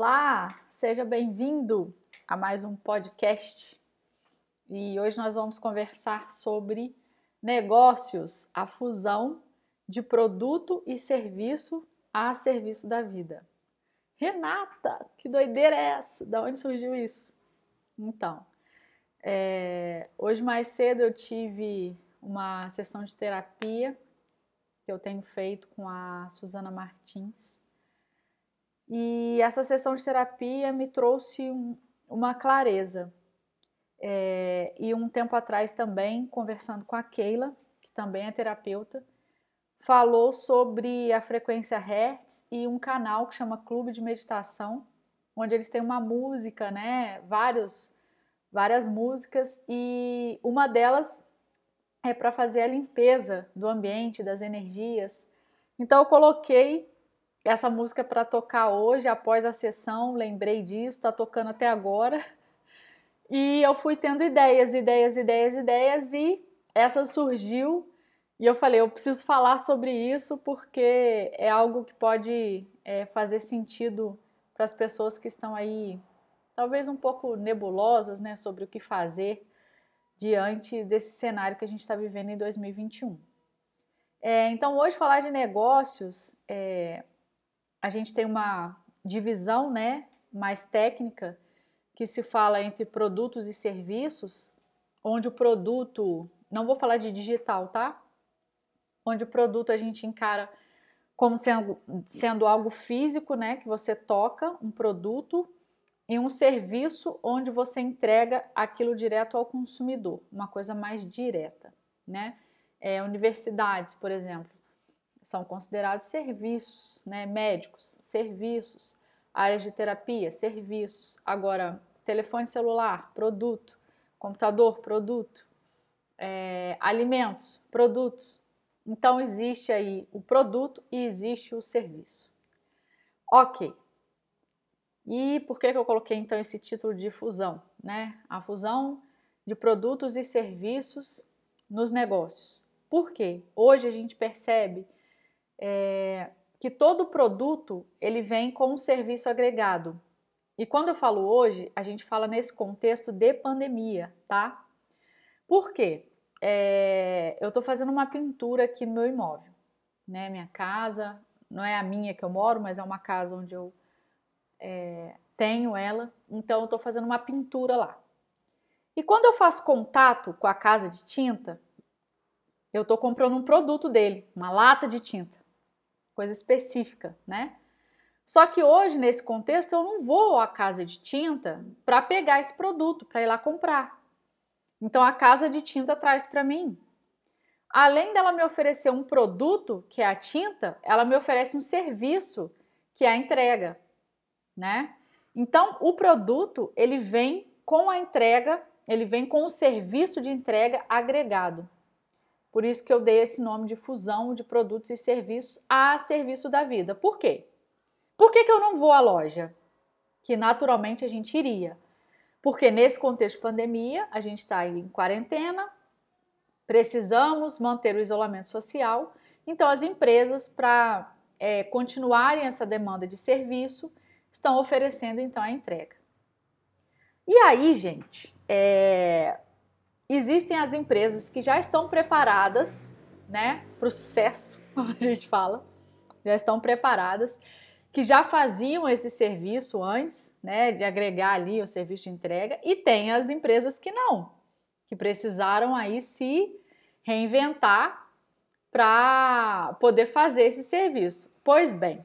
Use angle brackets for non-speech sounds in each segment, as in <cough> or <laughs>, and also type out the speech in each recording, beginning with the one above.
Olá, seja bem-vindo a mais um podcast. E hoje nós vamos conversar sobre negócios, a fusão de produto e serviço a serviço da vida. Renata, que doideira é essa? Da onde surgiu isso? Então, é, hoje mais cedo eu tive uma sessão de terapia que eu tenho feito com a Suzana Martins. E essa sessão de terapia me trouxe um, uma clareza. É, e um tempo atrás também, conversando com a Keila, que também é terapeuta, falou sobre a frequência Hertz e um canal que chama Clube de Meditação, onde eles têm uma música, né? Vários, várias músicas, e uma delas é para fazer a limpeza do ambiente, das energias. Então eu coloquei essa música para tocar hoje, após a sessão, lembrei disso, está tocando até agora. E eu fui tendo ideias, ideias, ideias, ideias, e essa surgiu. E eu falei, eu preciso falar sobre isso porque é algo que pode é, fazer sentido para as pessoas que estão aí, talvez um pouco nebulosas, né, sobre o que fazer diante desse cenário que a gente está vivendo em 2021. É, então, hoje falar de negócios é, a gente tem uma divisão né, mais técnica que se fala entre produtos e serviços, onde o produto, não vou falar de digital, tá? Onde o produto a gente encara como sendo, sendo algo físico, né? Que você toca um produto e um serviço onde você entrega aquilo direto ao consumidor, uma coisa mais direta, né? É, universidades, por exemplo, são considerados serviços, né? médicos, serviços, áreas de terapia, serviços. Agora, telefone celular, produto, computador, produto, é, alimentos, produtos. Então, existe aí o produto e existe o serviço. Ok. E por que, que eu coloquei então esse título de fusão? Né? A fusão de produtos e serviços nos negócios. Por quê? Hoje a gente percebe é, que todo produto ele vem com um serviço agregado. E quando eu falo hoje, a gente fala nesse contexto de pandemia, tá? Por quê? É, eu estou fazendo uma pintura aqui no meu imóvel, né? Minha casa, não é a minha que eu moro, mas é uma casa onde eu é, tenho ela, então eu estou fazendo uma pintura lá. E quando eu faço contato com a casa de tinta, eu estou comprando um produto dele, uma lata de tinta coisa específica, né? Só que hoje, nesse contexto, eu não vou à casa de tinta para pegar esse produto, para ir lá comprar. Então a casa de tinta traz para mim. Além dela me oferecer um produto, que é a tinta, ela me oferece um serviço, que é a entrega, né? Então o produto, ele vem com a entrega, ele vem com o serviço de entrega agregado. Por isso que eu dei esse nome de fusão de produtos e serviços a serviço da vida. Por quê? Por que, que eu não vou à loja? Que naturalmente a gente iria. Porque nesse contexto de pandemia, a gente está em quarentena, precisamos manter o isolamento social. Então, as empresas, para é, continuarem essa demanda de serviço, estão oferecendo então a entrega. E aí, gente, é, existem as empresas que já estão preparadas, né, para o sucesso, <laughs> como a gente fala, já estão preparadas, que já faziam esse serviço antes, né, de agregar ali o serviço de entrega, e tem as empresas que não, que precisaram aí se reinventar para poder fazer esse serviço. Pois bem,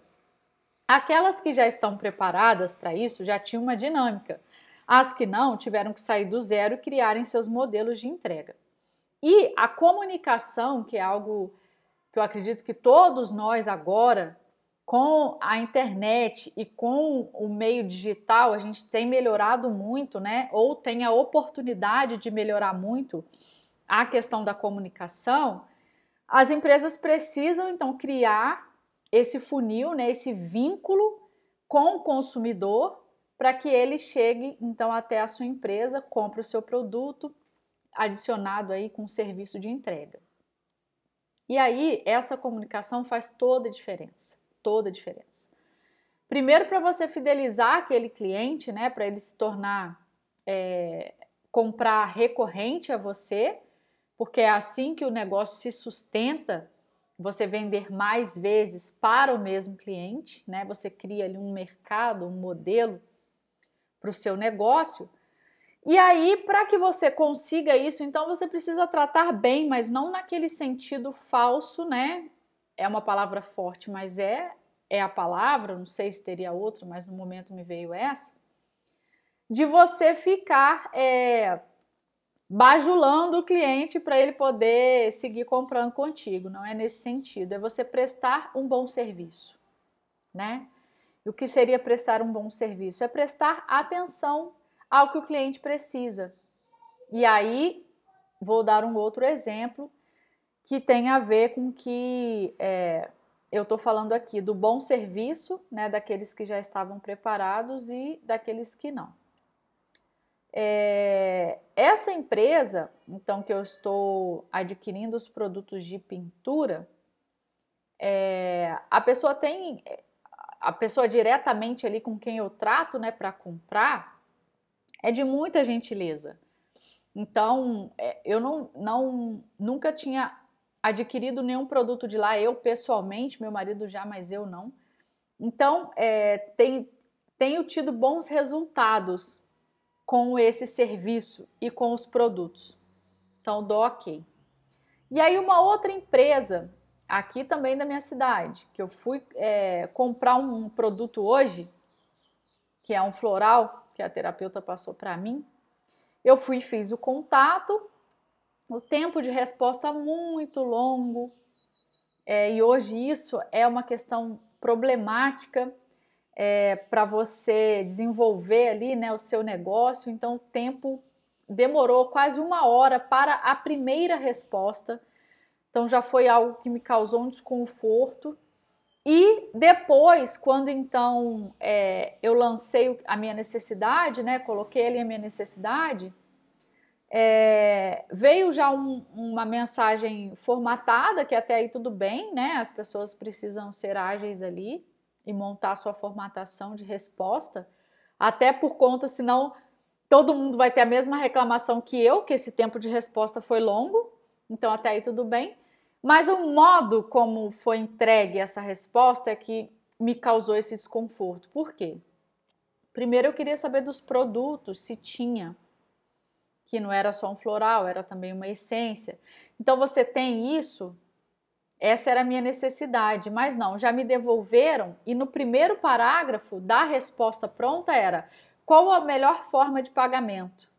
aquelas que já estão preparadas para isso já tinham uma dinâmica as que não tiveram que sair do zero e criarem seus modelos de entrega. E a comunicação, que é algo que eu acredito que todos nós agora, com a internet e com o meio digital, a gente tem melhorado muito, né? Ou tem a oportunidade de melhorar muito a questão da comunicação. As empresas precisam então criar esse funil, né, esse vínculo com o consumidor para que ele chegue então até a sua empresa, compre o seu produto, adicionado aí com serviço de entrega. E aí essa comunicação faz toda a diferença, toda a diferença. Primeiro, para você fidelizar aquele cliente, né? Para ele se tornar é, comprar recorrente a você, porque é assim que o negócio se sustenta. Você vender mais vezes para o mesmo cliente, né? Você cria ali um mercado, um modelo para o seu negócio. E aí, para que você consiga isso, então você precisa tratar bem, mas não naquele sentido falso, né? É uma palavra forte, mas é é a palavra, não sei se teria outra, mas no momento me veio essa, de você ficar é, bajulando o cliente para ele poder seguir comprando contigo. Não é nesse sentido, é você prestar um bom serviço, né? E o que seria prestar um bom serviço? É prestar atenção ao que o cliente precisa. E aí, vou dar um outro exemplo que tem a ver com que é, eu estou falando aqui do bom serviço, né, daqueles que já estavam preparados e daqueles que não. É, essa empresa, então, que eu estou adquirindo os produtos de pintura, é, a pessoa tem, a pessoa diretamente ali com quem eu trato, né, para comprar, é de muita gentileza. Então, é, eu não, não nunca tinha adquirido nenhum produto de lá, eu pessoalmente, meu marido já, mas eu não. Então, é, tem, tenho tido bons resultados com esse serviço e com os produtos. Então, dou ok. E aí, uma outra empresa, aqui também da minha cidade, que eu fui é, comprar um produto hoje, que é um floral, que a terapeuta passou para mim. Eu fui e fiz o contato, o tempo de resposta muito longo, é, e hoje isso é uma questão problemática é, para você desenvolver ali né, o seu negócio, então o tempo demorou quase uma hora para a primeira resposta, então já foi algo que me causou um desconforto e depois, quando então é, eu lancei a minha necessidade, né, coloquei ali a minha necessidade, é, veio já um, uma mensagem formatada, que até aí tudo bem, né? As pessoas precisam ser ágeis ali e montar sua formatação de resposta, até por conta, senão todo mundo vai ter a mesma reclamação que eu, que esse tempo de resposta foi longo, então até aí tudo bem. Mas o modo como foi entregue essa resposta é que me causou esse desconforto. Por quê? Primeiro eu queria saber dos produtos, se tinha, que não era só um floral, era também uma essência. Então você tem isso? Essa era a minha necessidade, mas não, já me devolveram e no primeiro parágrafo da resposta pronta era: qual a melhor forma de pagamento?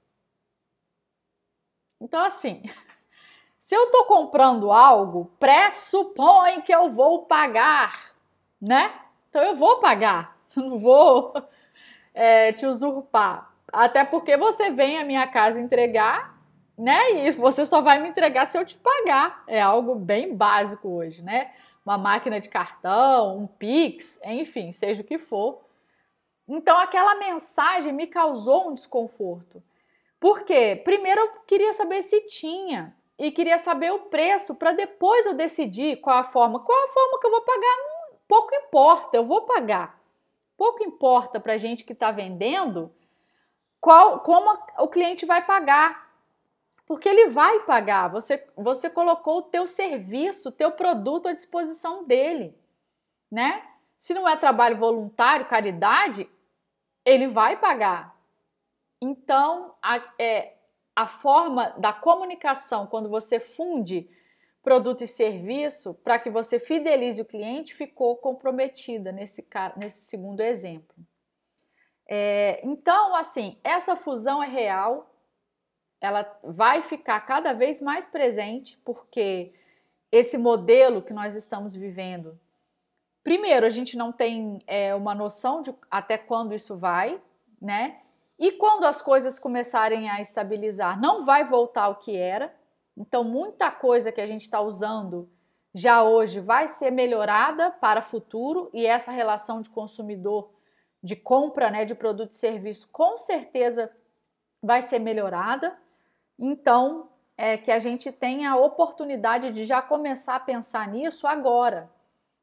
Então assim, <laughs> Se eu estou comprando algo, pressupõe que eu vou pagar, né? Então eu vou pagar, <laughs> não vou <laughs> é, te usurpar. Até porque você vem à minha casa entregar, né? E você só vai me entregar se eu te pagar. É algo bem básico hoje, né? Uma máquina de cartão, um Pix, enfim, seja o que for. Então aquela mensagem me causou um desconforto. Por quê? Primeiro eu queria saber se tinha e queria saber o preço para depois eu decidir qual a forma. Qual a forma que eu vou pagar? Pouco importa, eu vou pagar. Pouco importa para a gente que está vendendo qual, como o cliente vai pagar. Porque ele vai pagar. Você, você colocou o teu serviço, o teu produto à disposição dele, né? Se não é trabalho voluntário, caridade, ele vai pagar. Então, a, é, a forma da comunicação, quando você funde produto e serviço, para que você fidelize o cliente, ficou comprometida nesse, nesse segundo exemplo. É, então, assim, essa fusão é real, ela vai ficar cada vez mais presente, porque esse modelo que nós estamos vivendo, primeiro, a gente não tem é, uma noção de até quando isso vai, né? E quando as coisas começarem a estabilizar, não vai voltar ao que era. Então, muita coisa que a gente está usando já hoje vai ser melhorada para o futuro e essa relação de consumidor, de compra né, de produto e serviço, com certeza vai ser melhorada. Então, é que a gente tenha a oportunidade de já começar a pensar nisso agora.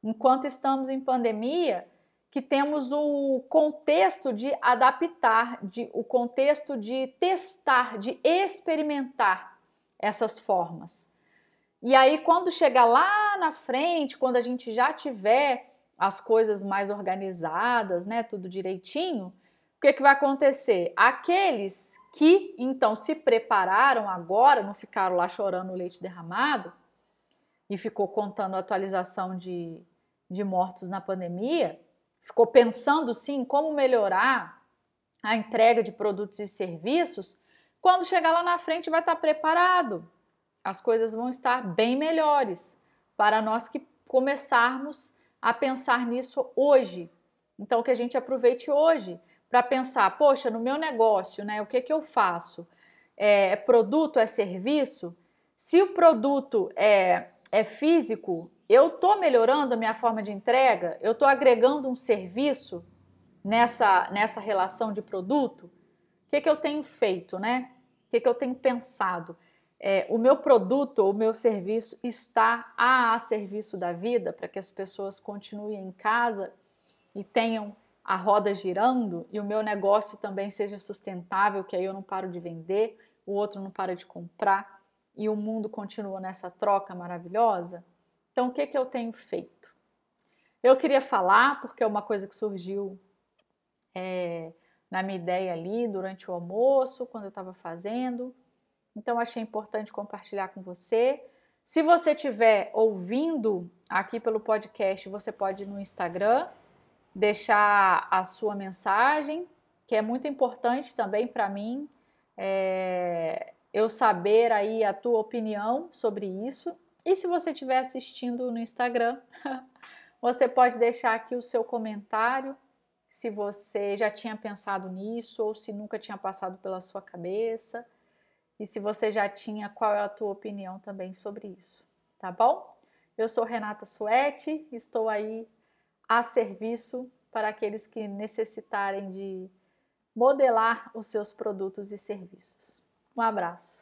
Enquanto estamos em pandemia, que temos o contexto de adaptar, de, o contexto de testar, de experimentar essas formas. E aí, quando chegar lá na frente, quando a gente já tiver as coisas mais organizadas, né, tudo direitinho, o que, que vai acontecer? Aqueles que então se prepararam agora, não ficaram lá chorando o leite derramado e ficou contando a atualização de, de mortos na pandemia, ficou pensando sim como melhorar a entrega de produtos e serviços, quando chegar lá na frente vai estar preparado. As coisas vão estar bem melhores para nós que começarmos a pensar nisso hoje. Então que a gente aproveite hoje para pensar, poxa, no meu negócio, né? O que que eu faço? É produto, é serviço? Se o produto é, é físico, eu estou melhorando a minha forma de entrega? Eu estou agregando um serviço nessa, nessa relação de produto? O que, que eu tenho feito, né? O que, que eu tenho pensado? É, o meu produto, o meu serviço está a, a serviço da vida para que as pessoas continuem em casa e tenham a roda girando e o meu negócio também seja sustentável, que aí eu não paro de vender, o outro não para de comprar e o mundo continua nessa troca maravilhosa? Então, o que, que eu tenho feito? Eu queria falar, porque é uma coisa que surgiu é, na minha ideia ali durante o almoço, quando eu estava fazendo. Então, achei importante compartilhar com você. Se você estiver ouvindo aqui pelo podcast, você pode ir no Instagram deixar a sua mensagem, que é muito importante também para mim, é, eu saber aí a tua opinião sobre isso. E se você estiver assistindo no Instagram, <laughs> você pode deixar aqui o seu comentário, se você já tinha pensado nisso ou se nunca tinha passado pela sua cabeça. E se você já tinha, qual é a tua opinião também sobre isso, tá bom? Eu sou Renata Suete, estou aí a serviço para aqueles que necessitarem de modelar os seus produtos e serviços. Um abraço.